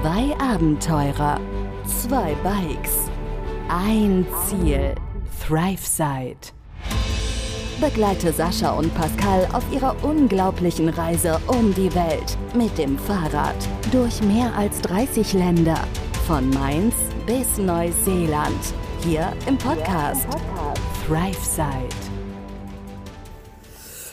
Zwei Abenteurer, zwei Bikes, ein Ziel. ThriveSide. Begleite Sascha und Pascal auf ihrer unglaublichen Reise um die Welt mit dem Fahrrad durch mehr als 30 Länder. Von Mainz bis Neuseeland. Hier im Podcast ThriveSide.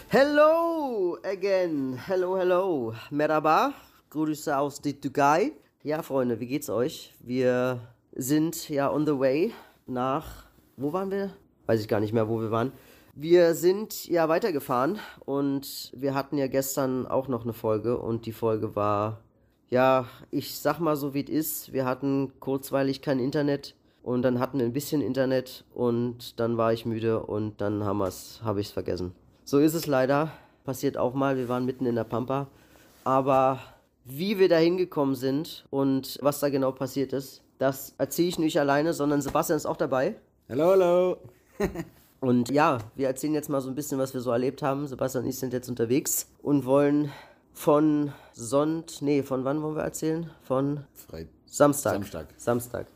Hello again. Hello, hello. Merhaba. Grüße aus die Türkei. Ja, Freunde, wie geht's euch? Wir sind ja on the way nach. Wo waren wir? Weiß ich gar nicht mehr, wo wir waren. Wir sind ja weitergefahren und wir hatten ja gestern auch noch eine Folge und die Folge war, ja, ich sag mal so wie es ist. Wir hatten kurzweilig kein Internet und dann hatten wir ein bisschen Internet und dann war ich müde und dann habe ich es vergessen. So ist es leider. Passiert auch mal. Wir waren mitten in der Pampa. Aber wie wir da hingekommen sind und was da genau passiert ist, das erzähle ich nicht alleine, sondern Sebastian ist auch dabei. Hallo, hallo. Und ja, wir erzählen jetzt mal so ein bisschen, was wir so erlebt haben. Sebastian und ich sind jetzt unterwegs und wollen von Sonnt, nee, von wann wollen wir erzählen? Von Frei. Samstag. Samstag. Samstag.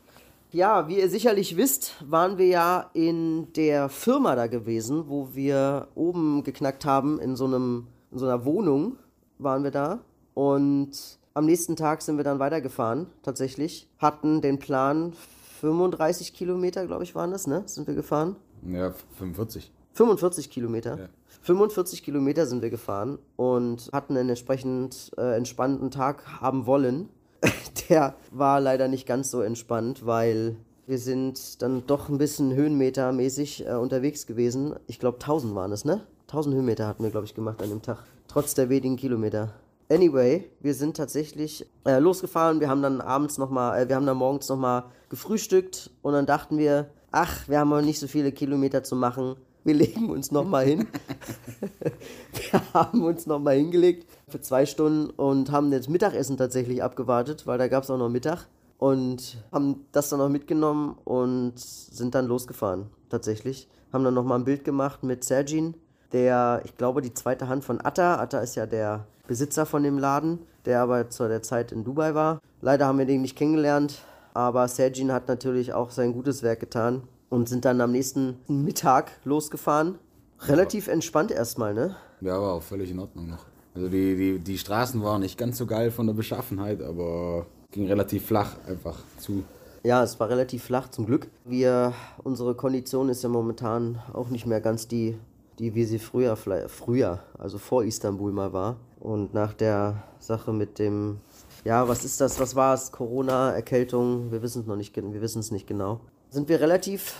Ja, wie ihr sicherlich wisst, waren wir ja in der Firma da gewesen, wo wir oben geknackt haben, in so, einem, in so einer Wohnung waren wir da. Und am nächsten Tag sind wir dann weitergefahren, tatsächlich. Hatten den Plan, 35 Kilometer, glaube ich, waren das, ne? Sind wir gefahren? Ja, 45. 45 Kilometer. Ja. 45 Kilometer sind wir gefahren und hatten einen entsprechend äh, entspannten Tag haben wollen. Der war leider nicht ganz so entspannt, weil wir sind dann doch ein bisschen höhenmetermäßig äh, unterwegs gewesen. Ich glaube 1000 waren es, ne? 1000 Höhenmeter hatten wir, glaube ich, gemacht an dem Tag. Trotz der wenigen Kilometer. Anyway, wir sind tatsächlich äh, losgefahren. Wir haben dann abends nochmal, äh, wir haben dann morgens nochmal gefrühstückt und dann dachten wir, ach, wir haben noch nicht so viele Kilometer zu machen. Wir legen uns nochmal hin. wir haben uns nochmal hingelegt für zwei Stunden und haben das Mittagessen tatsächlich abgewartet, weil da gab es auch noch Mittag. Und haben das dann noch mitgenommen und sind dann losgefahren, tatsächlich. Haben dann nochmal ein Bild gemacht mit Sergin, der, ich glaube, die zweite Hand von Atta. Atta ist ja der Besitzer von dem Laden, der aber zu der Zeit in Dubai war. Leider haben wir den nicht kennengelernt, aber Sergin hat natürlich auch sein gutes Werk getan und sind dann am nächsten Mittag losgefahren. Relativ entspannt erstmal, ne? Ja, war auch völlig in Ordnung noch. Also die, die, die Straßen waren nicht ganz so geil von der Beschaffenheit, aber ging relativ flach einfach zu. Ja, es war relativ flach, zum Glück. Wir, unsere Kondition ist ja momentan auch nicht mehr ganz die, die wie sie früher, früher, also vor Istanbul mal war. Und nach der Sache mit dem, ja, was ist das, was war es, Corona, Erkältung, wir wissen es noch nicht, wir wissen es nicht genau. Sind wir relativ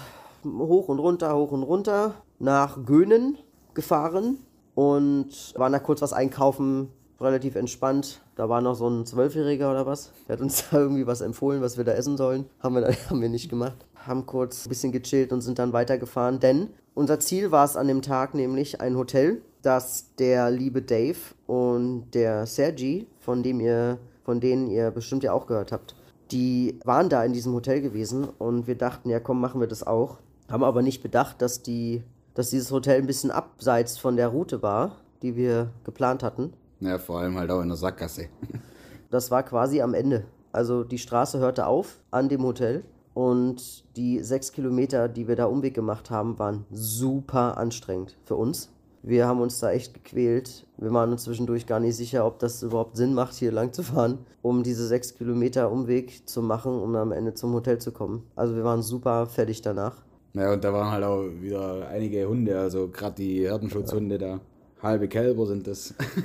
hoch und runter, hoch und runter nach Gönen gefahren und waren da kurz was einkaufen, relativ entspannt. Da war noch so ein Zwölfjähriger oder was. Der hat uns da irgendwie was empfohlen, was wir da essen sollen. Haben wir, haben wir nicht gemacht. Haben kurz ein bisschen gechillt und sind dann weitergefahren, denn unser Ziel war es an dem Tag nämlich ein Hotel, das der liebe Dave und der Sergi, von dem ihr, von denen ihr bestimmt ja auch gehört habt, die waren da in diesem Hotel gewesen und wir dachten, ja komm, machen wir das auch. Haben aber nicht bedacht, dass die, dass dieses Hotel ein bisschen abseits von der Route war, die wir geplant hatten. Ja, vor allem halt auch in der Sackgasse. Das war quasi am Ende. Also die Straße hörte auf an dem Hotel und die sechs Kilometer, die wir da Umweg gemacht haben, waren super anstrengend für uns. Wir haben uns da echt gequält. Wir waren uns zwischendurch gar nicht sicher, ob das überhaupt Sinn macht, hier lang zu fahren, um diese sechs Kilometer Umweg zu machen, um am Ende zum Hotel zu kommen. Also wir waren super fertig danach. Ja, und da waren halt auch wieder einige Hunde, also gerade die Herdenschutzhunde da. Halbe Kälber sind das.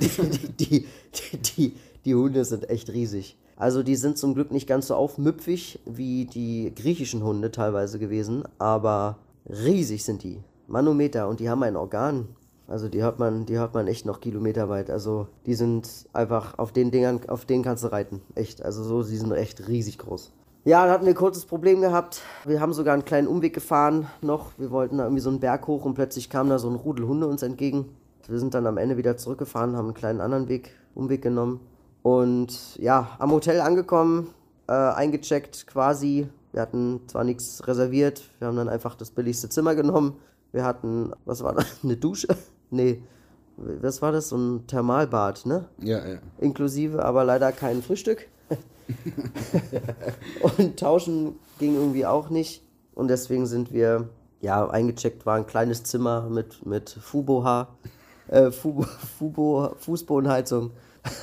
die, die, die, die Hunde sind echt riesig. Also die sind zum Glück nicht ganz so aufmüpfig wie die griechischen Hunde teilweise gewesen, aber riesig sind die. Manometer und die haben ein Organ. Also die hört man, die hört man echt noch kilometerweit. Also die sind einfach auf den Dingern, auf denen kannst du reiten. Echt. Also so, die sind echt riesig groß. Ja, dann hatten wir ein kurzes Problem gehabt. Wir haben sogar einen kleinen Umweg gefahren noch. Wir wollten da irgendwie so einen Berg hoch und plötzlich kam da so ein Rudel Hunde uns entgegen. Wir sind dann am Ende wieder zurückgefahren, haben einen kleinen anderen Weg, Umweg genommen. Und ja, am Hotel angekommen, äh, eingecheckt quasi. Wir hatten zwar nichts reserviert, wir haben dann einfach das billigste Zimmer genommen. Wir hatten, was war das, eine Dusche? Nee, was war das? So ein Thermalbad, ne? ja, ja. Inklusive, aber leider kein Frühstück. und tauschen ging irgendwie auch nicht. Und deswegen sind wir, ja, eingecheckt war ein kleines Zimmer mit, mit Fuboha, äh, Fubo, Fubo, Fußbodenheizung.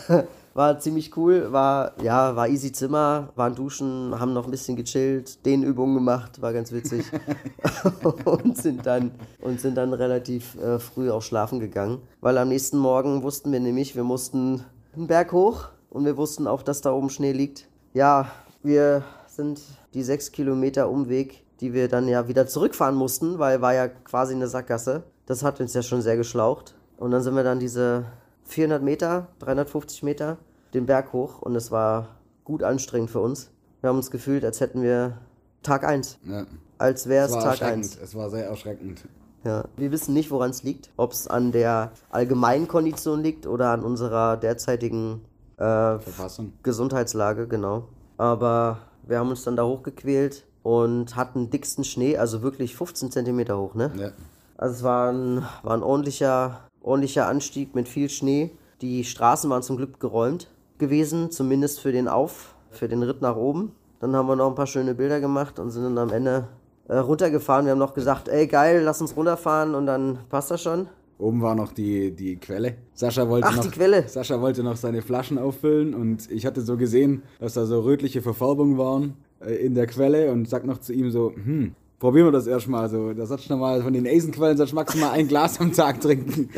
war ziemlich cool, war, ja, war easy Zimmer, waren duschen, haben noch ein bisschen gechillt, Dehnübungen gemacht, war ganz witzig. und sind dann, und sind dann relativ äh, früh auch schlafen gegangen. Weil am nächsten Morgen wussten wir nämlich, wir mussten einen Berg hoch und wir wussten auch, dass da oben Schnee liegt. Ja, wir sind die sechs Kilometer Umweg, die wir dann ja wieder zurückfahren mussten, weil war ja quasi eine Sackgasse. Das hat uns ja schon sehr geschlaucht. Und dann sind wir dann diese 400 Meter, 350 Meter den Berg hoch und es war gut anstrengend für uns. Wir haben uns gefühlt, als hätten wir Tag 1. Ja. Als wäre es Tag erschreckend. 1. Es war sehr erschreckend. Ja. Wir wissen nicht, woran es liegt. Ob es an der allgemeinen Kondition liegt oder an unserer derzeitigen äh. Gesundheitslage, genau. Aber wir haben uns dann da hochgequält und hatten dicksten Schnee, also wirklich 15 Zentimeter hoch, ne? Ja. Also es war ein, war ein ordentlicher, ordentlicher Anstieg mit viel Schnee. Die Straßen waren zum Glück geräumt gewesen, zumindest für den Auf, für den Ritt nach oben. Dann haben wir noch ein paar schöne Bilder gemacht und sind dann am Ende äh, runtergefahren. Wir haben noch gesagt, ey geil, lass uns runterfahren und dann passt das schon. Oben war noch die, die Quelle. Sascha wollte Ach, noch, die Quelle. Sascha wollte noch seine Flaschen auffüllen und ich hatte so gesehen, dass da so rötliche Verfärbungen waren äh, in der Quelle und sag noch zu ihm so, hm, probieren wir das erstmal so. Da sollst du noch mal von den Eisenquellen, sollst du maximal ein Glas am Tag trinken.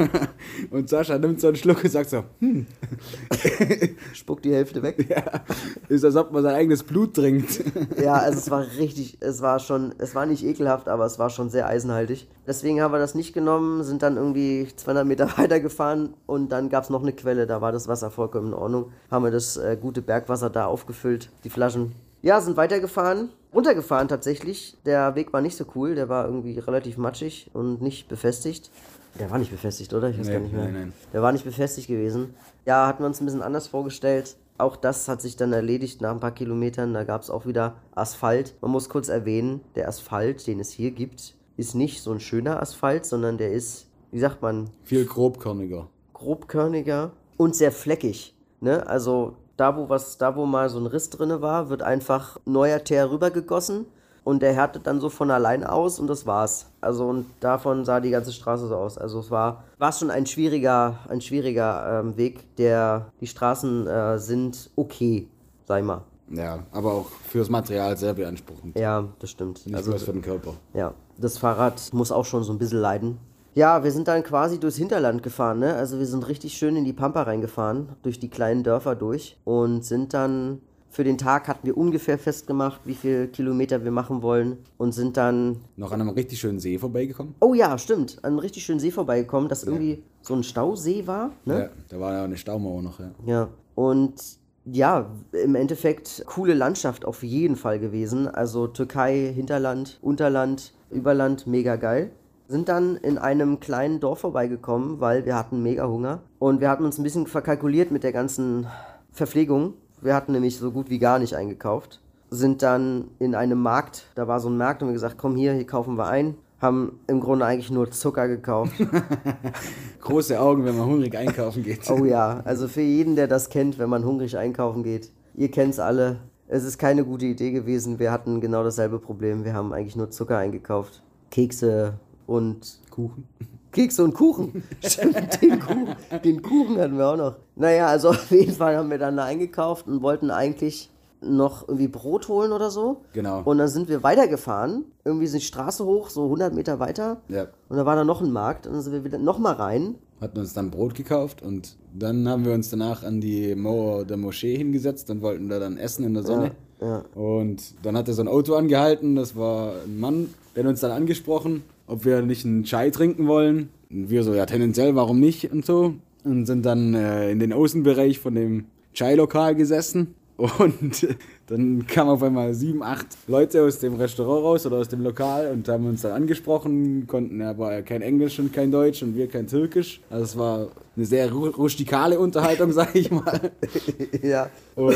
und Sascha nimmt so einen Schluck und sagt so, hm, Spuckt die Hälfte weg. ist als ob man sein eigenes Blut trinkt. Ja, also es war richtig, es war schon, es war nicht ekelhaft, aber es war schon sehr eisenhaltig. Deswegen haben wir das nicht genommen, sind dann irgendwie 200 Meter weitergefahren und dann gab es noch eine Quelle, da war das Wasser vollkommen in Ordnung. Haben wir das äh, gute Bergwasser da aufgefüllt, die Flaschen. Ja, sind weitergefahren, runtergefahren tatsächlich. Der Weg war nicht so cool, der war irgendwie relativ matschig und nicht befestigt. Der war nicht befestigt, oder? Ich weiß Nee, gar nicht mehr. nein, nein. Der war nicht befestigt gewesen. Ja, hatten wir uns ein bisschen anders vorgestellt. Auch das hat sich dann erledigt nach ein paar Kilometern. Da gab es auch wieder Asphalt. Man muss kurz erwähnen, der Asphalt, den es hier gibt, ist nicht so ein schöner Asphalt, sondern der ist, wie sagt man, Viel grobkörniger. grobkörniger und sehr fleckig. Ne? Also da wo, was, da, wo mal so ein Riss drinne war, wird einfach neuer Teer rübergegossen und der härtet dann so von allein aus und das war's. Also und davon sah die ganze Straße so aus. Also es war, war schon ein schwieriger, ein schwieriger ähm, Weg. Der, die Straßen äh, sind okay, sag ich mal. Ja, aber auch fürs Material sehr beanspruchend. Ja, das stimmt. Nicht Also bloß für den Körper. Ja, das Fahrrad muss auch schon so ein bisschen leiden. Ja, wir sind dann quasi durchs Hinterland gefahren, ne? Also wir sind richtig schön in die Pampa reingefahren, durch die kleinen Dörfer durch und sind dann für den Tag hatten wir ungefähr festgemacht, wie viel Kilometer wir machen wollen und sind dann Noch an einem richtig schönen See vorbeigekommen. Oh ja, stimmt, an einem richtig schönen See vorbeigekommen, das irgendwie so ein Stausee war, ne? Ja, da war ja eine Staumauer noch, ja. Ja, und ja, im Endeffekt coole Landschaft auf jeden Fall gewesen. Also Türkei, Hinterland, Unterland, Überland, mega geil. Sind dann in einem kleinen Dorf vorbeigekommen, weil wir hatten mega Hunger. Und wir hatten uns ein bisschen verkalkuliert mit der ganzen Verpflegung. Wir hatten nämlich so gut wie gar nicht eingekauft. Sind dann in einem Markt, da war so ein Markt und wir gesagt, komm hier, hier kaufen wir ein. Haben im Grunde eigentlich nur Zucker gekauft. Große Augen, wenn man hungrig einkaufen geht. Oh ja, also für jeden, der das kennt, wenn man hungrig einkaufen geht. Ihr kennt's alle. Es ist keine gute Idee gewesen. Wir hatten genau dasselbe Problem. Wir haben eigentlich nur Zucker eingekauft. Kekse und Kuchen. Kekse und Kuchen. Stimmt, den Kuchen. Den Kuchen hatten wir auch noch. Naja, also auf jeden Fall haben wir dann da eingekauft und wollten eigentlich noch irgendwie Brot holen oder so. Genau. Und dann sind wir weitergefahren. Irgendwie sind die Straße hoch, so 100 Meter weiter. Ja. Und da war da noch ein Markt. Und dann sind wir wieder nochmal rein. Hatten uns dann Brot gekauft und dann haben wir uns danach an die Mauer der Moschee hingesetzt und wollten da dann essen in der Sonne. ja. Und dann hat er so ein Auto angehalten, das war ein Mann, der hat uns dann angesprochen, ob wir nicht einen Chai trinken wollen. Und wir so, ja tendenziell, warum nicht und so. Und sind dann äh, in den Außenbereich von dem Chai-Lokal gesessen. Und dann kamen auf einmal sieben, acht Leute aus dem Restaurant raus oder aus dem Lokal und haben uns dann angesprochen, konnten aber kein Englisch und kein Deutsch und wir kein Türkisch. Also es war eine sehr ru- rustikale Unterhaltung, sag ich mal. Ja. Und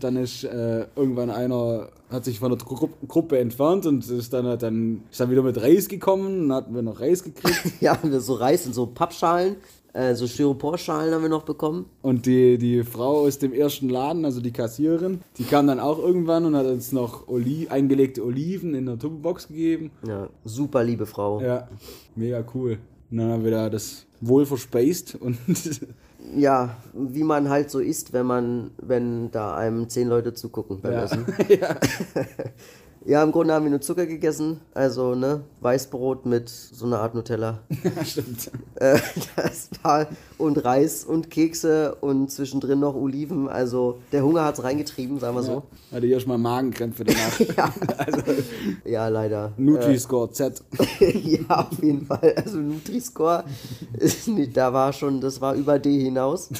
dann ist äh, irgendwann einer, hat sich von der Gru Gruppe entfernt und ist dann, hat dann, ist dann wieder mit Reis gekommen, dann hatten wir noch Reis gekriegt. Ja, haben wir so Reis in so Pappschalen Äh, so Styroporschalen haben wir noch bekommen. Und die, die Frau aus dem ersten Laden, also die Kassiererin, die kam dann auch irgendwann und hat uns noch Oli eingelegte Oliven in der Tupperbox gegeben. Ja, super liebe Frau. Ja, mega cool. Und dann haben wir da das wohl verspaced und Ja, wie man halt so isst, wenn man, wenn da einem zehn Leute zugucken beim Ja. Essen. ja. Ja, im Grunde haben wir nur Zucker gegessen. Also, ne, Weißbrot mit so einer Art Nutella. ja, stimmt. Äh, das war und Reis und Kekse und zwischendrin noch Oliven. Also der Hunger hat's reingetrieben, sagen wir so. Hatte ich erstmal Magenkrämpfe danach. Ja, ja leider. Nutri-Score Z. ja, auf jeden Fall. Also Nutri-Score, ist nicht- da war schon, das war über D hinaus.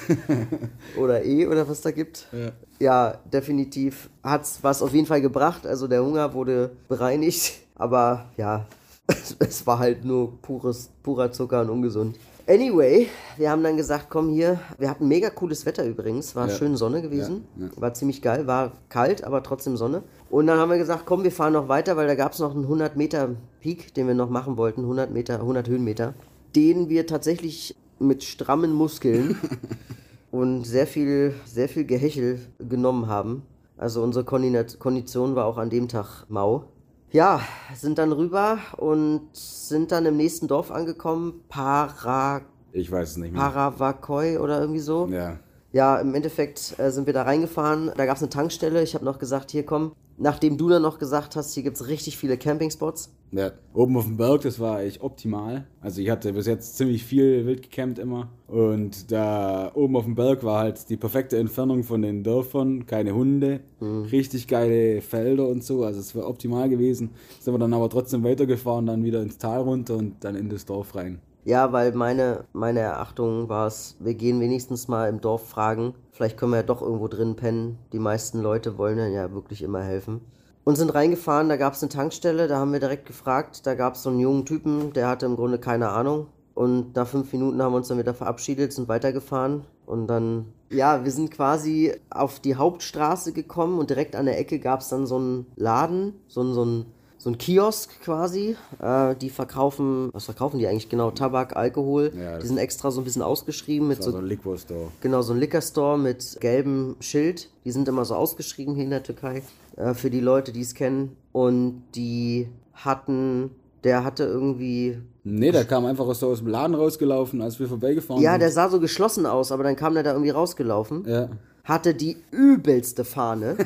Oder E oder was da gibt. Ja. Ja, definitiv hat's was auf jeden Fall gebracht. Also der Hunger wurde bereinigt. Aber ja, es war halt nur pures, purer Zucker und ungesund. Anyway, wir haben dann gesagt, komm hier, wir hatten mega cooles Wetter übrigens, war Ja. schön Sonne gewesen, Ja, ja. war ziemlich geil, war kalt, aber trotzdem Sonne. Und dann haben wir gesagt, komm, wir fahren noch weiter, weil da gab es noch einen 100 Meter Peak, den wir noch machen wollten, 100 Meter, 100 Höhenmeter, den wir tatsächlich mit strammen Muskeln und sehr viel, sehr viel Gehechel genommen haben. Also unsere Kondition war auch an dem Tag mau. Ja, sind dann rüber und sind dann im nächsten Dorf angekommen, Para, Ich weiß es nicht mehr. Paravakoi oder irgendwie so. Ja. Ja, im Endeffekt äh, sind wir da reingefahren. Da gab es eine Tankstelle. Ich habe noch gesagt, hier komm. Nachdem du dann noch gesagt hast, hier gibt es richtig viele Campingspots. ja. Oben auf dem Berg, das war echt optimal. Also ich hatte bis jetzt ziemlich viel wild gecampt immer. Und da oben auf dem Berg war halt die perfekte Entfernung von den Dörfern. Keine Hunde, richtig geile Felder und so. Also es war optimal gewesen. Sind wir dann aber trotzdem weitergefahren, dann wieder ins Tal runter und dann in das Dorf rein. Ja, weil meine, meine Erachtung war es, wir gehen wenigstens mal im Dorf fragen. Vielleicht können wir ja doch irgendwo drin pennen. Die meisten Leute wollen dann ja wirklich immer helfen. Und sind reingefahren, da gab es eine Tankstelle, da haben wir direkt gefragt. Da gab es so einen jungen Typen, der hatte im Grunde keine Ahnung. Und nach fünf Minuten haben wir uns dann wieder verabschiedet, sind weitergefahren. Und dann, ja, wir sind quasi auf die Hauptstraße gekommen und direkt an der Ecke gab es dann so einen Laden, so ein, so ein, so ein Kiosk quasi. Äh, die verkaufen, was verkaufen die eigentlich genau? Tabak, Alkohol. Ja, die sind extra so ein bisschen ausgeschrieben mit so so ein Liquor Store. Genau, so ein Liquor Store mit gelbem Schild. Die sind immer so ausgeschrieben hier in der Türkei. Äh, für die Leute, die es kennen. Und die hatten, der hatte irgendwie. Nee, der kam einfach so aus dem Laden rausgelaufen, als wir vorbeigefahren Ja, sind. der sah so geschlossen aus, aber dann kam der da irgendwie rausgelaufen. Ja. Hatte die übelste Fahne.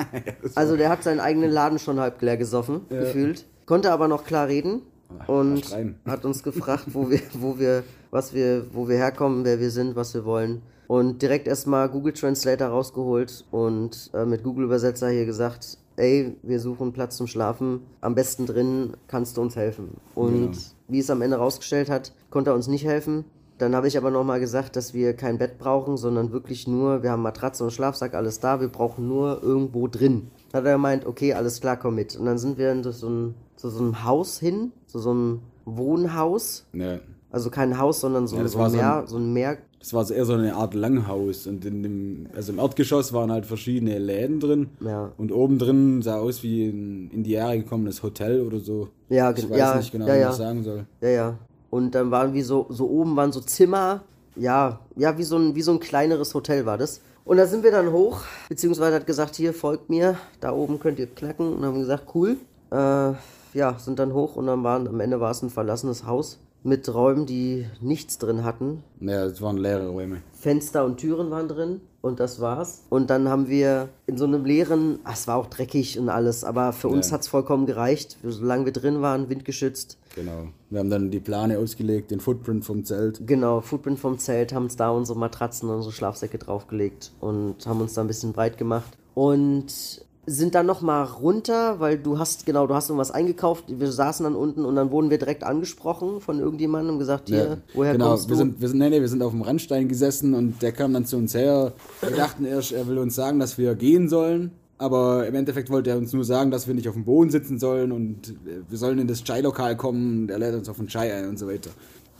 also der hat seinen eigenen Laden schon halb leer gesoffen, gefühlt. Konnte aber noch klar reden. Und hat uns gefragt, wo wir, wo wir, was wir, wo wir herkommen, wer wir sind, was wir wollen. Und direkt erstmal Google Translator rausgeholt und äh, mit Google Übersetzer hier gesagt, ey, wir suchen Platz zum Schlafen, am besten drin, kannst du uns helfen. Und Genau. wie es am Ende rausgestellt hat, konnte er uns nicht helfen. Dann habe ich aber nochmal gesagt, dass wir kein Bett brauchen, sondern wirklich nur, wir haben Matratze und Schlafsack, alles da, wir brauchen nur irgendwo drin. Dann hat er gemeint, okay, alles klar, komm mit. Und dann sind wir in so ein, zu so einem Haus hin, zu so einem Wohnhaus. ja. Also kein Haus, sondern so, Ja, so, war ein so Meer, ein- so ein Meer. Das war so eher so eine Art Langhaus und in dem, also im Erdgeschoss waren halt verschiedene Läden drin Ja. und oben drin sah aus wie ein in die Jahre gekommenes Hotel oder so. Ja, ich weiß ja, nicht genau, ja, wie ja. ich das sagen soll. Ja, ja. Und dann waren wie so, so oben waren so Zimmer. Ja, ja, wie so ein, wie so ein kleineres Hotel war das. Und da sind wir dann hoch, beziehungsweise hat gesagt, hier folgt mir, da oben könnt ihr knacken. Und dann haben wir gesagt, cool. Äh, ja, sind dann hoch und dann waren, am Ende war es ein verlassenes Haus mit Räumen, die nichts drin hatten. Ja, das waren leere Räume. Fenster und Türen waren drin und das war's. Und dann haben wir in so einem leeren, ach, es war auch dreckig und alles, aber für uns Ja. hat's vollkommen gereicht. Solange wir drin waren, windgeschützt. Genau. Wir haben dann die Plane ausgelegt, den Footprint vom Zelt. Genau, Footprint vom Zelt, haben uns da unsere Matratzen unsere Schlafsäcke draufgelegt und haben uns da ein bisschen breit gemacht. Und sind dann nochmal runter, weil du hast, genau, du hast irgendwas eingekauft. Wir saßen dann unten und dann wurden wir direkt angesprochen von irgendjemandem und gesagt, hier, Ja, woher genau, kommst wir du? sind, wir sind, nee, nee, wir sind auf dem Randstein gesessen und der kam dann zu uns her. Wir dachten erst, er will uns sagen, dass wir gehen sollen. Aber im Endeffekt wollte er uns nur sagen, dass wir nicht auf dem Boden sitzen sollen und äh, wir sollen in das Chai-Lokal kommen. Er lädt uns auf den Chai ein und so weiter.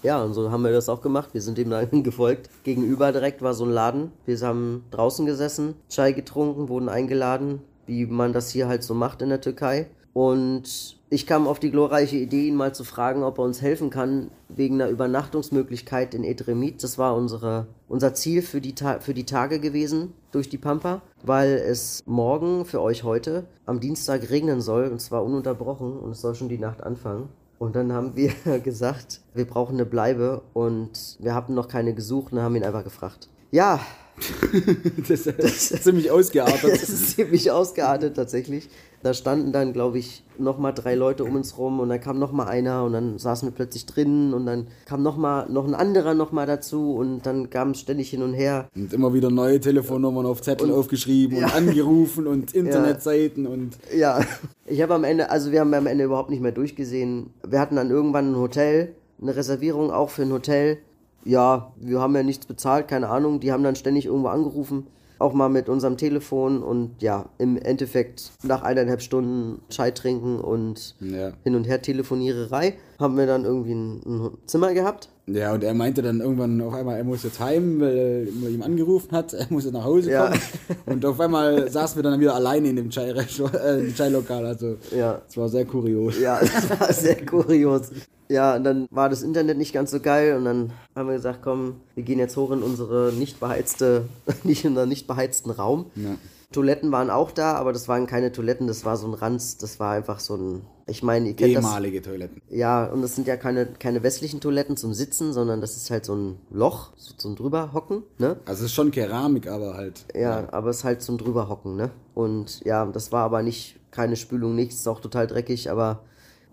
Ja, und so haben wir das auch gemacht. Wir sind ihm dann gefolgt. Gegenüber direkt war so ein Laden. Wir haben draußen gesessen, Chai getrunken, wurden eingeladen, wie man das hier halt so macht in der Türkei. Und ich kam auf die glorreiche Idee, ihn mal zu fragen, ob er uns helfen kann wegen einer Übernachtungsmöglichkeit in Edremit. Das war unsere, unser Ziel für die, für die Tage gewesen durch die Pampa, weil es morgen für euch heute am Dienstag regnen soll und zwar ununterbrochen und es soll schon die Nacht anfangen. Und dann haben wir gesagt, wir brauchen eine Bleibe und wir hatten noch keine gesucht und haben ihn einfach gefragt. Ja. das, ist ziemlich ausgeartet. Das ist ziemlich ausgeartet tatsächlich. Da standen dann, glaube ich, nochmal drei Leute um uns rum und dann kam nochmal einer und dann saßen wir plötzlich drin und dann kam nochmal noch ein anderer nochmal dazu und dann kam es ständig hin und her. Und immer wieder neue Telefonnummern auf Zettel und, aufgeschrieben ja. und angerufen und Internetseiten ja. und. Ja, ich habe am Ende, also wir haben am Ende überhaupt nicht mehr durchgesehen. Wir hatten dann irgendwann ein Hotel, eine Reservierung auch für ein Hotel. Ja, wir haben ja nichts bezahlt, keine Ahnung. Die haben dann ständig irgendwo angerufen auch mal mit unserem Telefon und ja, im Endeffekt nach eineinhalb Stunden Chai trinken und ja. hin und her Telefoniererei haben wir dann irgendwie ein, ein, Zimmer gehabt. Ja, und er meinte dann irgendwann auf einmal, er muss jetzt heim, weil er ihm angerufen hat, er muss jetzt nach Hause kommen. Ja. Und auf einmal saßen wir dann wieder alleine in dem äh, Chai-Lokal. Äh, also, ja. es war sehr kurios. Ja, es war sehr kurios. Ja, und dann war das Internet nicht ganz so geil und dann haben wir gesagt, komm, wir gehen jetzt hoch in unsere nicht beheizte, nicht in unseren nicht beheizten Raum. Ja. Toiletten waren auch da, aber das waren keine Toiletten, das war so ein Ranz, das war einfach so ein, ich meine, ihr kennt Ehemalige das, Toiletten. Ja, und das sind ja keine, keine westlichen Toiletten zum Sitzen, sondern das ist halt so ein Loch, so zum drüberhocken, ne? Also es ist schon Keramik, aber halt. Ja, ja, aber es ist halt zum drüberhocken, ne? Und ja, das war aber nicht, keine Spülung, nichts, ist auch total dreckig, aber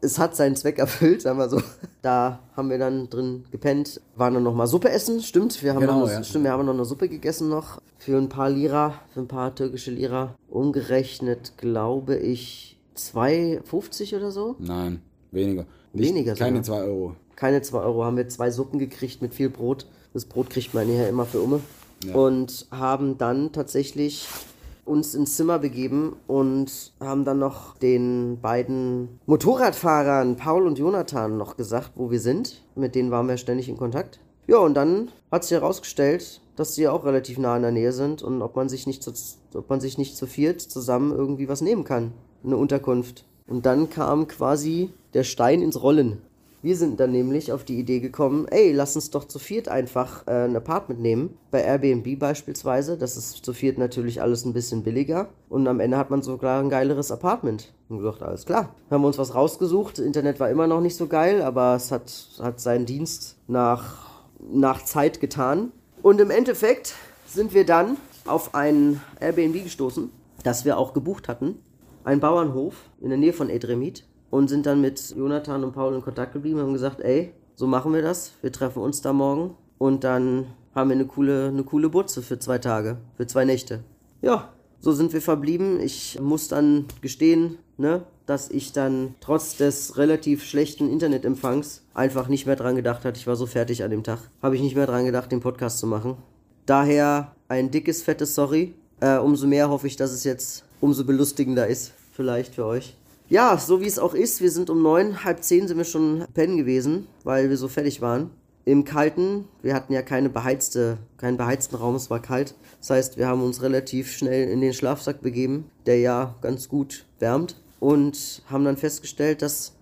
es hat seinen Zweck erfüllt, sagen wir so. Da haben wir dann drin gepennt, waren dann nochmal Suppe essen, stimmt. Wir haben, genau, noch, ja. stimmt, wir haben noch eine Suppe gegessen noch für ein paar Lira, für ein paar türkische Lira. Umgerechnet, glaube ich, 2,50 oder so? Nein, weniger. Nicht, weniger Keine 2 Euro. Keine 2 Euro. Haben wir zwei Suppen gekriegt mit viel Brot. Das Brot kriegt man hier immer für Umme. Ja. Und haben dann tatsächlich uns ins Zimmer begeben und haben dann noch den beiden Motorradfahrern Paul und Jonathan noch gesagt, wo wir sind. Mit denen waren wir ständig in Kontakt. Ja, und dann hat sich herausgestellt, dass sie auch relativ nah in der Nähe sind und ob man sich nicht zu, ob man sich nicht zu viert zusammen irgendwie was nehmen kann. Eine Unterkunft. Und dann kam quasi der Stein ins Rollen. Wir sind dann nämlich auf die Idee gekommen, ey, lass uns doch zu viert einfach äh, ein Apartment nehmen. Bei Airbnb beispielsweise. Das ist zu viert natürlich alles ein bisschen billiger. Und am Ende hat man sogar ein geileres Apartment. Und gedacht, alles klar. Haben wir uns was rausgesucht. Internet war immer noch nicht so geil, aber es hat, hat seinen Dienst nach, nach Zeit getan. Und im Endeffekt sind wir dann auf ein Airbnb gestoßen, das wir auch gebucht hatten. Ein Bauernhof in der Nähe von Edremit und sind dann mit Jonathan und Paul in Kontakt geblieben und haben gesagt, ey, so machen wir das, wir treffen uns da morgen und dann haben wir eine coole, eine coole Butze für zwei Tage, für zwei Nächte. Ja, so sind wir verblieben. Ich muss dann gestehen, ne, dass ich dann trotz des relativ schlechten Internetempfangs einfach nicht mehr dran gedacht hatte. Ich war so fertig an dem Tag. Habe ich nicht mehr dran gedacht, den Podcast zu machen. Daher ein dickes, fettes Sorry. Äh, umso mehr hoffe ich, dass es jetzt umso belustigender ist. Vielleicht für euch. Ja, so wie es auch ist, wir sind um neun, halb zehn sind wir schon pennen gewesen, weil wir so fertig waren. Im Kalten, wir hatten ja keine beheizte, keinen beheizten Raum, es war kalt. Das heißt, wir haben uns relativ schnell in den Schlafsack begeben, der ja ganz gut wärmt. Und haben dann festgestellt, dass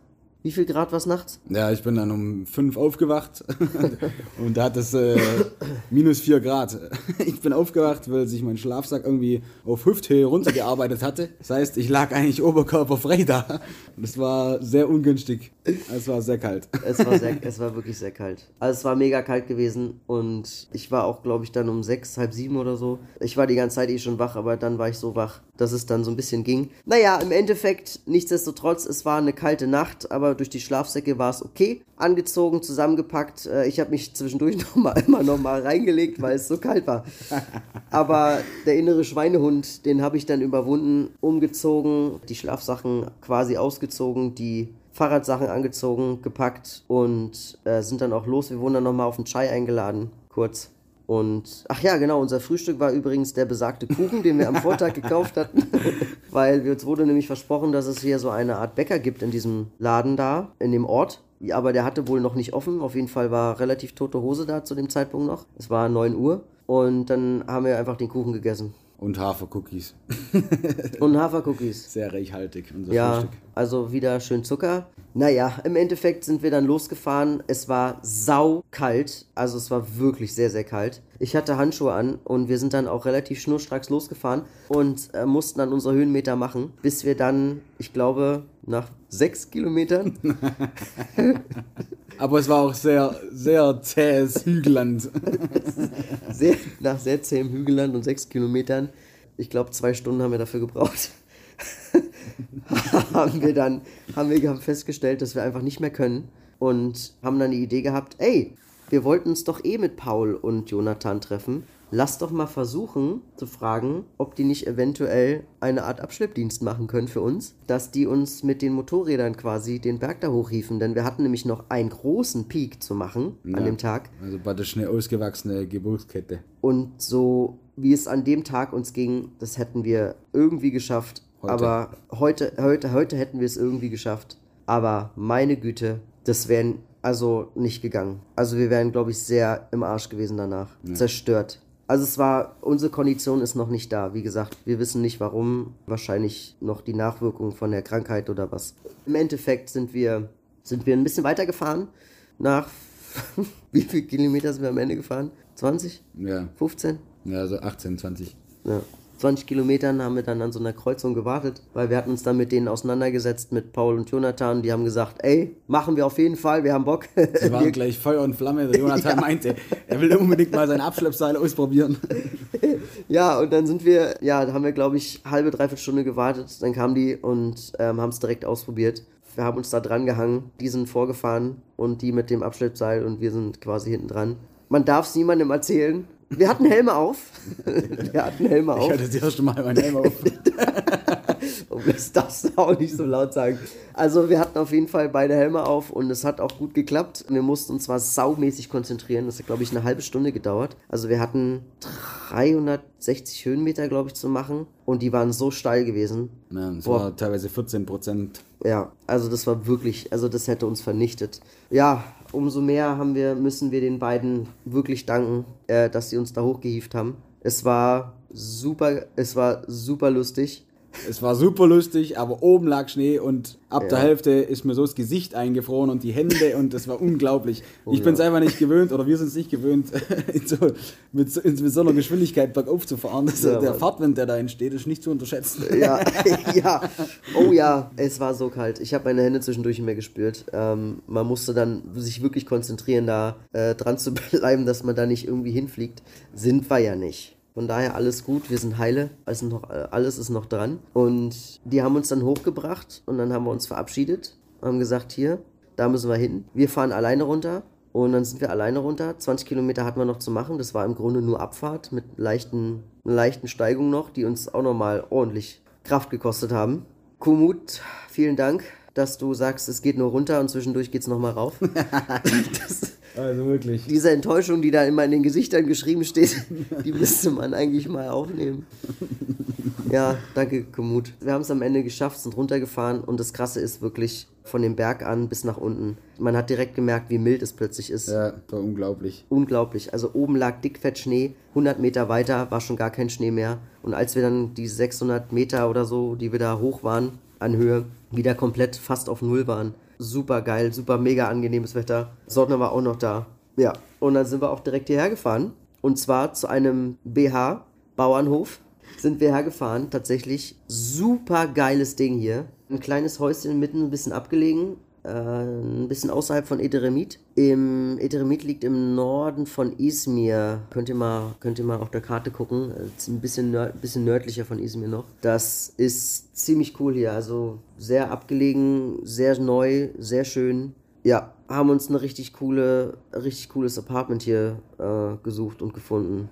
wie viel Grad war es nachts? Ja, ich bin dann um fünf aufgewacht und da hat es äh, minus vier Grad. Ich bin aufgewacht, weil sich mein Schlafsack irgendwie auf Hüfthöhe runtergearbeitet hatte. Das heißt, ich lag eigentlich oberkörperfrei da. Und es war sehr ungünstig. Es war sehr kalt. Es war, sehr, es war wirklich sehr kalt. Also es war mega kalt gewesen und ich war auch, glaube ich, dann um sechs, halb sieben oder so. Ich war die ganze Zeit eh schon wach, aber dann war ich so wach, dass es dann so ein bisschen ging. Naja, im Endeffekt, nichtsdestotrotz, es war eine kalte Nacht, aber durch die Schlafsäcke war es okay. Angezogen, zusammengepackt. Äh, ich habe mich zwischendurch noch mal, immer noch mal reingelegt, weil es so kalt war. Aber der innere Schweinehund, den habe ich dann überwunden, umgezogen, die Schlafsachen quasi ausgezogen, die Fahrradsachen angezogen, gepackt und äh, sind dann auch los. Wir wurden dann nochmal auf den Chai eingeladen, kurz. Und ach ja, genau, unser Frühstück war übrigens der besagte Kuchen, den wir am Vortag gekauft hatten, weil uns wurde nämlich versprochen, dass es hier so eine Art Bäcker gibt in diesem Laden da, in dem Ort. Ja, aber der hatte wohl noch nicht offen. Auf jeden Fall war relativ tote Hose da zu dem Zeitpunkt noch. Es war 9 Uhr und dann haben wir einfach den Kuchen gegessen. Und Hafercookies. Und Hafercookies. Sehr reichhaltig, unser Ja, Frühstück. also wieder schön Zucker. Naja, im Endeffekt sind wir dann losgefahren. Es war saukalt. Also es war wirklich sehr, sehr kalt. Ich hatte Handschuhe an und wir sind dann auch relativ schnurstracks losgefahren und äh, mussten dann unsere Höhenmeter machen, bis wir dann, ich glaube, nach sechs Kilometern Aber es war auch sehr, sehr zähes Hügelland. sehr, nach sehr zähem Hügelland und sechs Kilometern, ich glaube zwei Stunden haben wir dafür gebraucht, haben wir dann haben wir festgestellt, dass wir einfach nicht mehr können und haben dann die Idee gehabt, ey, wir wollten uns doch eh mit Paul und Jonathan treffen. Lass doch mal versuchen zu fragen, ob die nicht eventuell eine Art Abschleppdienst machen können für uns, dass die uns mit den Motorrädern quasi den Berg da hochriefen, denn wir hatten nämlich noch einen großen Peak zu machen an Ja. dem Tag. Also praktisch eine ausgewachsene Gebirgskette. Und so wie es an dem Tag uns ging, das hätten wir irgendwie geschafft. Heute. Aber heute, heute, heute hätten wir es irgendwie geschafft. Aber meine Güte, das wären also nicht gegangen. Also wir wären, glaube ich, sehr im Arsch gewesen danach. Zerstört. Also es war, unsere Kondition ist noch nicht da. Wie gesagt, wir wissen nicht warum. Wahrscheinlich noch die Nachwirkungen von der Krankheit oder was. Im Endeffekt sind wir, sind wir ein bisschen weitergefahren. Nach wie viel Kilometer sind wir am Ende gefahren? 20? Ja, 15? ja so 18, 20. Ja. 20 Kilometern haben wir dann an so einer Kreuzung gewartet, weil wir hatten uns dann mit denen auseinandergesetzt, mit Paul und Jonathan. Die haben gesagt, ey, machen wir auf jeden Fall, wir haben Bock. Sie waren gleich Feuer und Flamme. Der Jonathan meinte, er will unbedingt mal sein Abschleppseil ausprobieren. ja, und dann sind wir, ja, da haben wir, glaube ich, halbe, dreiviertel Stunde gewartet. Dann kamen die und ähm, haben es direkt ausprobiert. Wir haben uns da dran gehangen, die sind vorgefahren und die mit dem Abschleppseil und wir sind quasi hinten dran. Man darf es niemandem erzählen. Wir hatten Helme auf. wir hatten Helme auf. Ich hatte das erste Mal meinen Helm auf. Und das darfst du auch nicht so laut sagen. Also wir hatten auf jeden Fall beide Helme auf und es hat auch gut geklappt. Wir mussten uns zwar saumäßig konzentrieren. Das hat, glaube ich, eine halbe Stunde gedauert. Also wir hatten 360 Höhenmeter, glaube ich, zu machen. Und die waren so steil gewesen. Ja, es Boah. war teilweise 14 Prozent. Ja, also das war wirklich, also das hätte uns vernichtet. Ja, umso mehr haben wir, müssen wir den beiden wirklich danken, äh, dass sie uns da hochgehievt haben. Es war super, es war super lustig. Es war super lustig, aber oben lag Schnee und ab der Ja. Hälfte ist mir so das Gesicht eingefroren und die Hände und das war unglaublich. Oh ich ja. bin es einfach nicht gewöhnt oder wir sind es nicht gewöhnt, in so, mit, so, mit so einer Geschwindigkeit bergauf zu fahren. Das, Ja, der. Fahrtwind, der da entsteht, ist nicht zu unterschätzen. Ja, ja. Oh ja, es war so kalt. Ich habe meine Hände zwischendurch nicht mehr gespürt. Ähm, man musste dann sich wirklich konzentrieren, da äh, dran zu bleiben, dass man da nicht irgendwie hinfliegt. Sind wir ja nicht. Von daher alles gut, wir sind heile, alles, noch, äh, alles ist noch dran. Und die haben uns dann hochgebracht und dann haben wir uns verabschiedet, haben gesagt, hier, da müssen wir hin. Wir fahren alleine runter und dann sind wir alleine runter. 20 Kilometer hatten wir noch zu machen. Das war im Grunde nur Abfahrt mit leichten, einer leichten Steigung noch, die uns auch nochmal ordentlich Kraft gekostet haben. Kumut, vielen Dank, dass du sagst, es geht nur runter und zwischendurch geht es nochmal rauf. das, Also wirklich. diese Enttäuschung, die da immer in den Gesichtern geschrieben steht, die müsste man eigentlich mal aufnehmen. Ja, danke, Kumut. Wir haben es am Ende geschafft, sind runtergefahren und das Krasse ist wirklich von dem Berg an bis nach unten. Man hat direkt gemerkt, wie mild es plötzlich ist. Ja, war unglaublich. Unglaublich. Also oben lag dickfett Schnee, 100 Meter weiter war schon gar kein Schnee mehr. Und als wir dann die 600 Meter oder so, die wir da hoch waren an Höhe, wieder komplett fast auf Null waren. Super geil, super mega angenehmes Wetter. Sonne war auch noch da. Ja, und dann sind wir auch direkt hierher gefahren. Und zwar zu einem BH, Bauernhof, sind wir hergefahren. Tatsächlich super geiles Ding hier. Ein kleines Häuschen mitten ein bisschen abgelegen. Äh, ein bisschen außerhalb von Ederemit. Im Ederemit liegt im Norden von Izmir. Könnt ihr mal, könnt ihr mal auf der Karte gucken. Äh, ist ein bisschen, bisschen nördlicher von Izmir noch. Das ist ziemlich cool hier. Also sehr abgelegen, sehr neu, sehr schön. Ja, haben uns eine richtig coole, richtig cooles Apartment hier äh, gesucht und gefunden.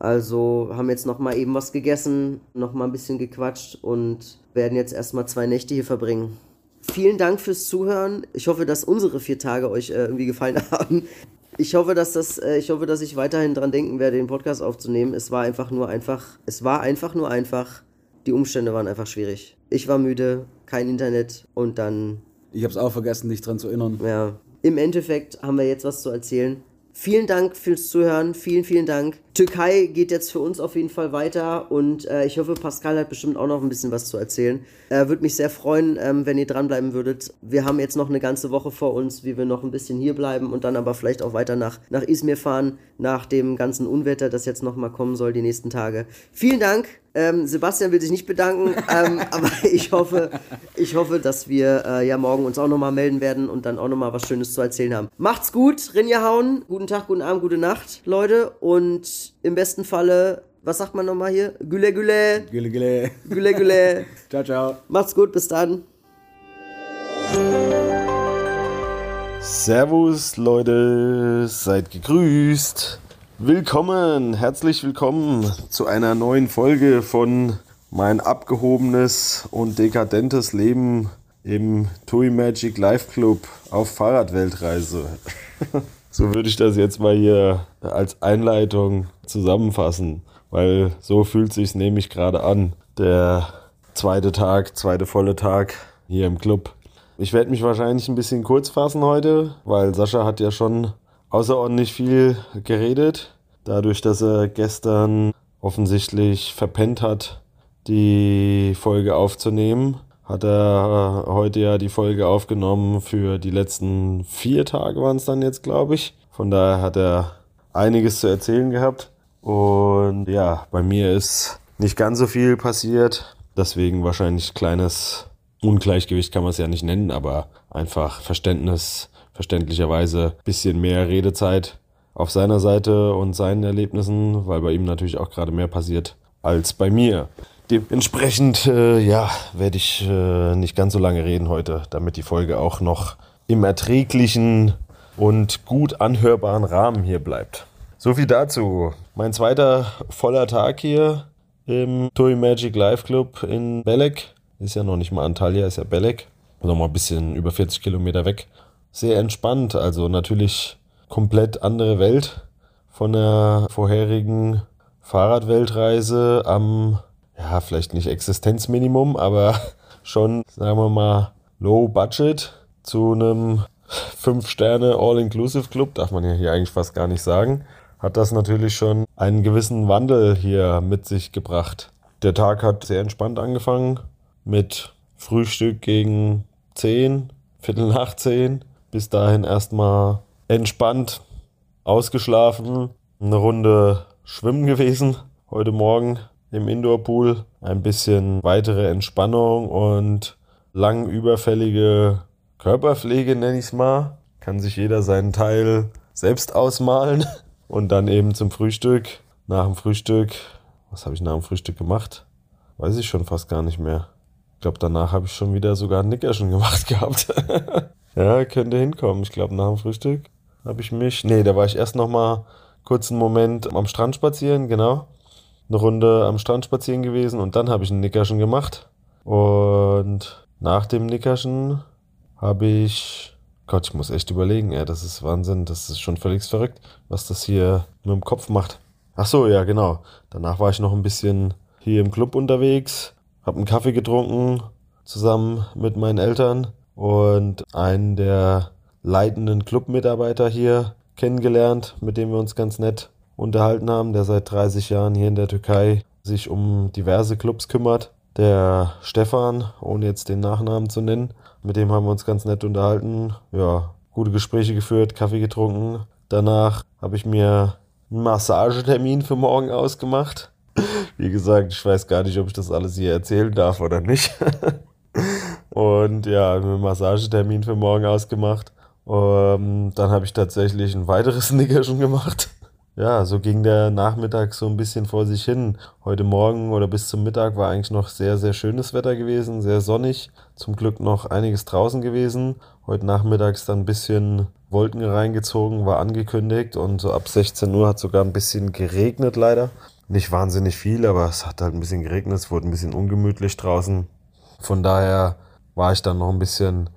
Also haben jetzt noch mal eben was gegessen, noch mal ein bisschen gequatscht und werden jetzt erstmal zwei Nächte hier verbringen. Vielen Dank fürs Zuhören. Ich hoffe, dass unsere vier Tage euch äh, irgendwie gefallen haben. Ich hoffe, dass das, äh, ich hoffe, dass ich weiterhin dran denken werde, den Podcast aufzunehmen. Es war einfach nur einfach, es war einfach nur einfach. Die Umstände waren einfach schwierig. Ich war müde, kein Internet und dann Ich hab's auch vergessen, dich dran zu erinnern. ja, im Endeffekt haben wir jetzt was zu erzählen. Vielen Dank fürs Zuhören. Vielen, vielen Dank. Türkei geht jetzt für uns auf jeden Fall weiter und äh, ich hoffe, Pascal hat bestimmt auch noch ein bisschen was zu erzählen. Äh, Würde mich sehr freuen, ähm, wenn ihr dranbleiben würdet. Wir haben jetzt noch eine ganze Woche vor uns, wie wir noch ein bisschen hier bleiben und dann aber vielleicht auch weiter nach, nach Izmir fahren, nach dem ganzen Unwetter, das jetzt nochmal kommen soll die nächsten Tage. Vielen Dank. Ähm, Sebastian will sich nicht bedanken, ähm, aber ich hoffe, ich hoffe, dass wir äh, ja morgen uns auch nochmal melden werden und dann auch nochmal was Schönes zu erzählen haben. Macht's gut, Rinja hauen. Guten Tag, guten Abend, gute Nacht, Leute. Und im besten Falle, was sagt man nochmal hier? Güle, güle. Gülle, gülle. Güle, güle. Ciao, ciao. Macht's gut, bis dann. Servus Leute, seid gegrüßt. Willkommen, herzlich willkommen zu einer neuen Folge von Mein abgehobenes und dekadentes Leben im TUI Magic Live Club auf Fahrradweltreise. so würde ich das jetzt mal hier als Einleitung zusammenfassen, weil so fühlt sich nämlich gerade an. Der zweite Tag, zweite volle Tag hier im Club. Ich werde mich wahrscheinlich ein bisschen kurz fassen heute, weil Sascha hat ja schon außerordentlich viel geredet. Dadurch, dass er gestern offensichtlich verpennt hat, die Folge aufzunehmen, hat er heute ja die Folge aufgenommen für die letzten vier Tage waren es dann jetzt, glaube ich. Von daher hat er einiges zu erzählen gehabt. Und ja, bei mir ist nicht ganz so viel passiert. Deswegen wahrscheinlich kleines Ungleichgewicht kann man es ja nicht nennen, aber einfach Verständnis, verständlicherweise bisschen mehr Redezeit auf seiner Seite und seinen Erlebnissen, weil bei ihm natürlich auch gerade mehr passiert als bei mir. Dementsprechend, äh, ja, werde ich äh, nicht ganz so lange reden heute, damit die Folge auch noch im erträglichen und gut anhörbaren Rahmen hier bleibt. So viel dazu. Mein zweiter voller Tag hier im Toy Magic Live Club in Belek. Ist ja noch nicht mal Antalya, ist ja Belek. Noch mal ein bisschen über 40 Kilometer weg. Sehr entspannt, also natürlich komplett andere Welt von der vorherigen Fahrradweltreise am, ja, vielleicht nicht Existenzminimum, aber schon, sagen wir mal, Low Budget zu einem 5-Sterne All-Inclusive Club, darf man ja hier eigentlich fast gar nicht sagen, hat das natürlich schon einen gewissen Wandel hier mit sich gebracht. Der Tag hat sehr entspannt angefangen mit Frühstück gegen 10, Viertel nach 10. Bis dahin erstmal entspannt, ausgeschlafen, eine Runde schwimmen gewesen heute Morgen im Indoor-Pool. Ein bisschen weitere Entspannung und lang überfällige Körperpflege, nenne ich es mal. Kann sich jeder seinen Teil selbst ausmalen. Und dann eben zum Frühstück. Nach dem Frühstück, was habe ich nach dem Frühstück gemacht? Weiß ich schon fast gar nicht mehr. Ich glaube, danach habe ich schon wieder sogar ein Nickerchen gemacht gehabt. ja, könnte hinkommen. Ich glaube, nach dem Frühstück habe ich mich. Nee, da war ich erst noch mal kurz einen Moment am Strand spazieren, genau. Eine Runde am Strand spazieren gewesen und dann habe ich ein Nickerchen gemacht. Und nach dem Nickerchen habe ich. Gott, ich muss echt überlegen, ey, das ist Wahnsinn, das ist schon völlig verrückt, was das hier mit dem Kopf macht. Ach so, ja, genau. Danach war ich noch ein bisschen hier im Club unterwegs, habe einen Kaffee getrunken, zusammen mit meinen Eltern und einen der leitenden Clubmitarbeiter hier kennengelernt, mit dem wir uns ganz nett unterhalten haben, der seit 30 Jahren hier in der Türkei sich um diverse Clubs kümmert. Der Stefan, ohne jetzt den Nachnamen zu nennen, mit dem haben wir uns ganz nett unterhalten. Ja, gute Gespräche geführt, Kaffee getrunken. Danach habe ich mir einen Massagetermin für morgen ausgemacht. Wie gesagt, ich weiß gar nicht, ob ich das alles hier erzählen darf oder nicht. Und ja, einen Massagetermin für morgen ausgemacht. Ähm, dann habe ich tatsächlich ein weiteres Nickerchen gemacht. Ja, so ging der Nachmittag so ein bisschen vor sich hin. Heute Morgen oder bis zum Mittag war eigentlich noch sehr, sehr schönes Wetter gewesen, sehr sonnig. Zum Glück noch einiges draußen gewesen. Heute Nachmittag ist dann ein bisschen Wolken reingezogen, war angekündigt und so ab 16 Uhr hat sogar ein bisschen geregnet leider. Nicht wahnsinnig viel, aber es hat halt ein bisschen geregnet, es wurde ein bisschen ungemütlich draußen. Von daher war ich dann noch ein bisschen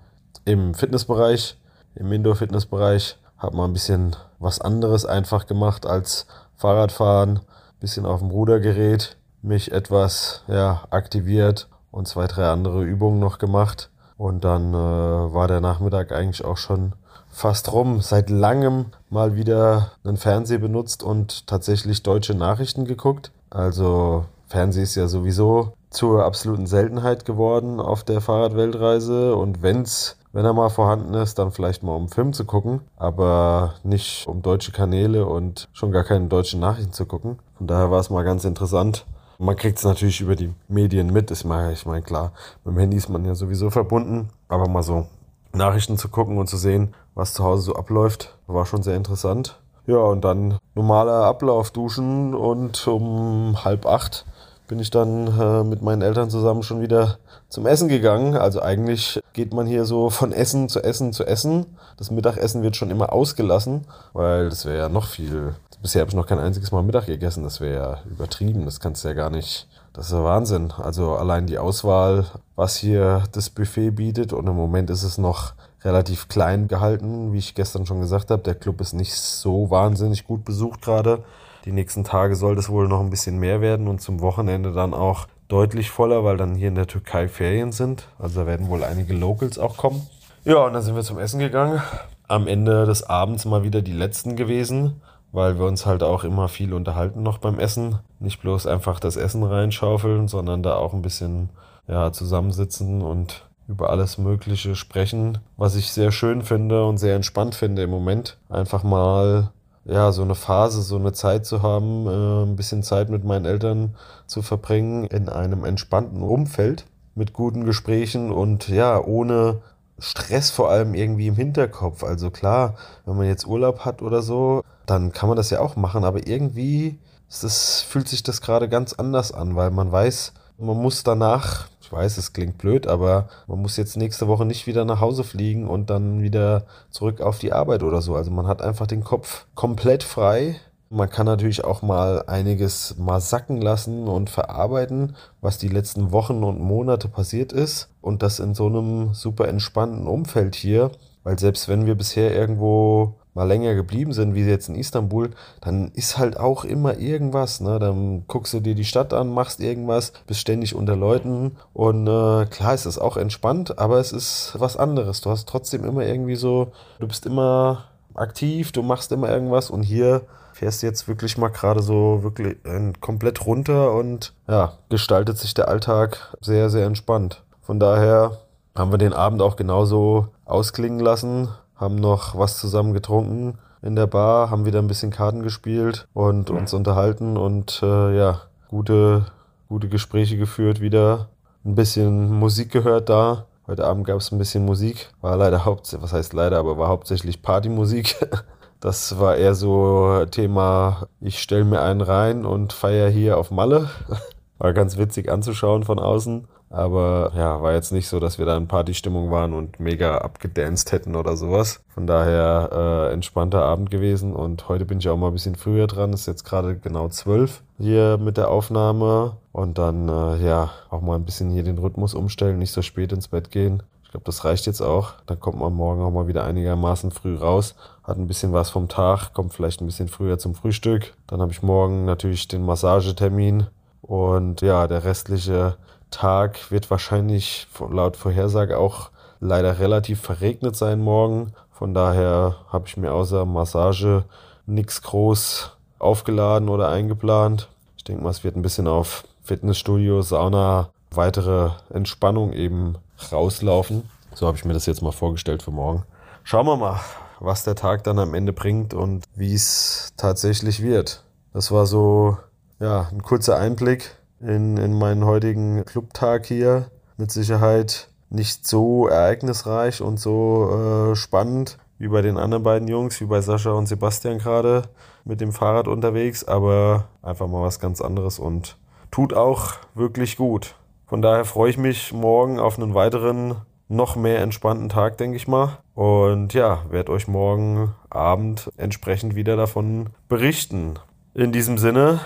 im Fitnessbereich im Indoor-Fitnessbereich. Habe mal ein bisschen was anderes einfach gemacht als Fahrradfahren, bisschen auf dem Rudergerät, mich etwas ja, aktiviert und zwei, drei andere Übungen noch gemacht. Und dann äh, war der Nachmittag eigentlich auch schon fast rum. Seit langem mal wieder einen Fernseher benutzt und tatsächlich deutsche Nachrichten geguckt. Also Fernseh ist ja sowieso zur absoluten Seltenheit geworden auf der Fahrradweltreise und wenn's wenn er mal vorhanden ist, dann vielleicht mal um Film zu gucken, aber nicht um deutsche Kanäle und schon gar keine deutschen Nachrichten zu gucken. Von daher war es mal ganz interessant. Man kriegt es natürlich über die Medien mit, ist mal, ich meine, klar, mit dem Handy ist man ja sowieso verbunden, aber mal so Nachrichten zu gucken und zu sehen, was zu Hause so abläuft, war schon sehr interessant. Ja, und dann normaler Ablauf duschen und um halb acht bin ich dann äh, mit meinen Eltern zusammen schon wieder zum Essen gegangen. Also eigentlich geht man hier so von Essen zu Essen zu Essen. Das Mittagessen wird schon immer ausgelassen, weil das wäre ja noch viel. Bisher habe ich noch kein einziges Mal Mittag gegessen. Das wäre ja übertrieben. Das kannst du ja gar nicht. Das ist ja Wahnsinn. Also allein die Auswahl, was hier das Buffet bietet. Und im Moment ist es noch relativ klein gehalten, wie ich gestern schon gesagt habe. Der Club ist nicht so wahnsinnig gut besucht gerade. Die nächsten Tage soll das wohl noch ein bisschen mehr werden und zum Wochenende dann auch deutlich voller, weil dann hier in der Türkei Ferien sind. Also da werden wohl einige Locals auch kommen. Ja, und dann sind wir zum Essen gegangen. Am Ende des Abends mal wieder die letzten gewesen, weil wir uns halt auch immer viel unterhalten noch beim Essen. Nicht bloß einfach das Essen reinschaufeln, sondern da auch ein bisschen ja, zusammensitzen und über alles Mögliche sprechen, was ich sehr schön finde und sehr entspannt finde im Moment. Einfach mal ja, so eine Phase, so eine Zeit zu haben, äh, ein bisschen Zeit mit meinen Eltern zu verbringen in einem entspannten Umfeld mit guten Gesprächen und ja, ohne Stress vor allem irgendwie im Hinterkopf. Also klar, wenn man jetzt Urlaub hat oder so, dann kann man das ja auch machen, aber irgendwie das, fühlt sich das gerade ganz anders an, weil man weiß, man muss danach weiß, es klingt blöd, aber man muss jetzt nächste Woche nicht wieder nach Hause fliegen und dann wieder zurück auf die Arbeit oder so. Also man hat einfach den Kopf komplett frei. Man kann natürlich auch mal einiges mal sacken lassen und verarbeiten, was die letzten Wochen und Monate passiert ist. Und das in so einem super entspannten Umfeld hier. Weil selbst wenn wir bisher irgendwo mal länger geblieben sind, wie jetzt in Istanbul, dann ist halt auch immer irgendwas. Ne? Dann guckst du dir die Stadt an, machst irgendwas, bist ständig unter Leuten und äh, klar ist es auch entspannt, aber es ist was anderes. Du hast trotzdem immer irgendwie so, du bist immer aktiv, du machst immer irgendwas und hier fährst du jetzt wirklich mal gerade so wirklich äh, komplett runter und ja, gestaltet sich der Alltag sehr, sehr entspannt. Von daher haben wir den Abend auch genauso ausklingen lassen haben noch was zusammen getrunken in der Bar, haben wieder ein bisschen Karten gespielt und uns unterhalten und äh, ja, gute, gute Gespräche geführt wieder. Ein bisschen Musik gehört da. Heute Abend gab es ein bisschen Musik. War leider hauptsächlich, was heißt leider, aber war hauptsächlich Partymusik. Das war eher so Thema, ich stelle mir einen rein und feiere hier auf Malle. War ganz witzig anzuschauen von außen. Aber ja, war jetzt nicht so, dass wir da in Partystimmung waren und mega abgedanced hätten oder sowas. Von daher äh, entspannter Abend gewesen. Und heute bin ich auch mal ein bisschen früher dran. ist jetzt gerade genau zwölf hier mit der Aufnahme. Und dann äh, ja auch mal ein bisschen hier den Rhythmus umstellen, nicht so spät ins Bett gehen. Ich glaube, das reicht jetzt auch. Dann kommt man morgen auch mal wieder einigermaßen früh raus, hat ein bisschen was vom Tag, kommt vielleicht ein bisschen früher zum Frühstück. Dann habe ich morgen natürlich den Massagetermin. Und ja, der restliche Tag wird wahrscheinlich laut Vorhersage auch leider relativ verregnet sein morgen. Von daher habe ich mir außer Massage nichts groß aufgeladen oder eingeplant. Ich denke mal, es wird ein bisschen auf Fitnessstudio, Sauna, weitere Entspannung eben rauslaufen. So habe ich mir das jetzt mal vorgestellt für morgen. Schauen wir mal, was der Tag dann am Ende bringt und wie es tatsächlich wird. Das war so ja, ein kurzer Einblick in, in meinen heutigen Clubtag hier. Mit Sicherheit nicht so ereignisreich und so äh, spannend wie bei den anderen beiden Jungs, wie bei Sascha und Sebastian gerade mit dem Fahrrad unterwegs, aber einfach mal was ganz anderes und tut auch wirklich gut. Von daher freue ich mich morgen auf einen weiteren, noch mehr entspannten Tag, denke ich mal. Und ja, werde euch morgen Abend entsprechend wieder davon berichten. In diesem Sinne,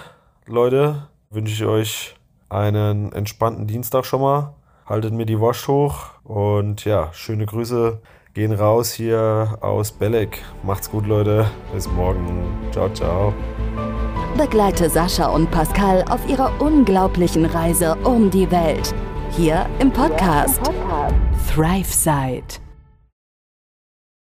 Leute, wünsche ich euch einen entspannten Dienstag schon mal. Haltet mir die Wasch hoch und ja, schöne Grüße gehen raus hier aus Belek. Macht's gut, Leute. Bis morgen. Ciao, ciao. Begleite Sascha und Pascal auf ihrer unglaublichen Reise um die Welt. Hier im Podcast, ja, im Podcast. ThriveSide.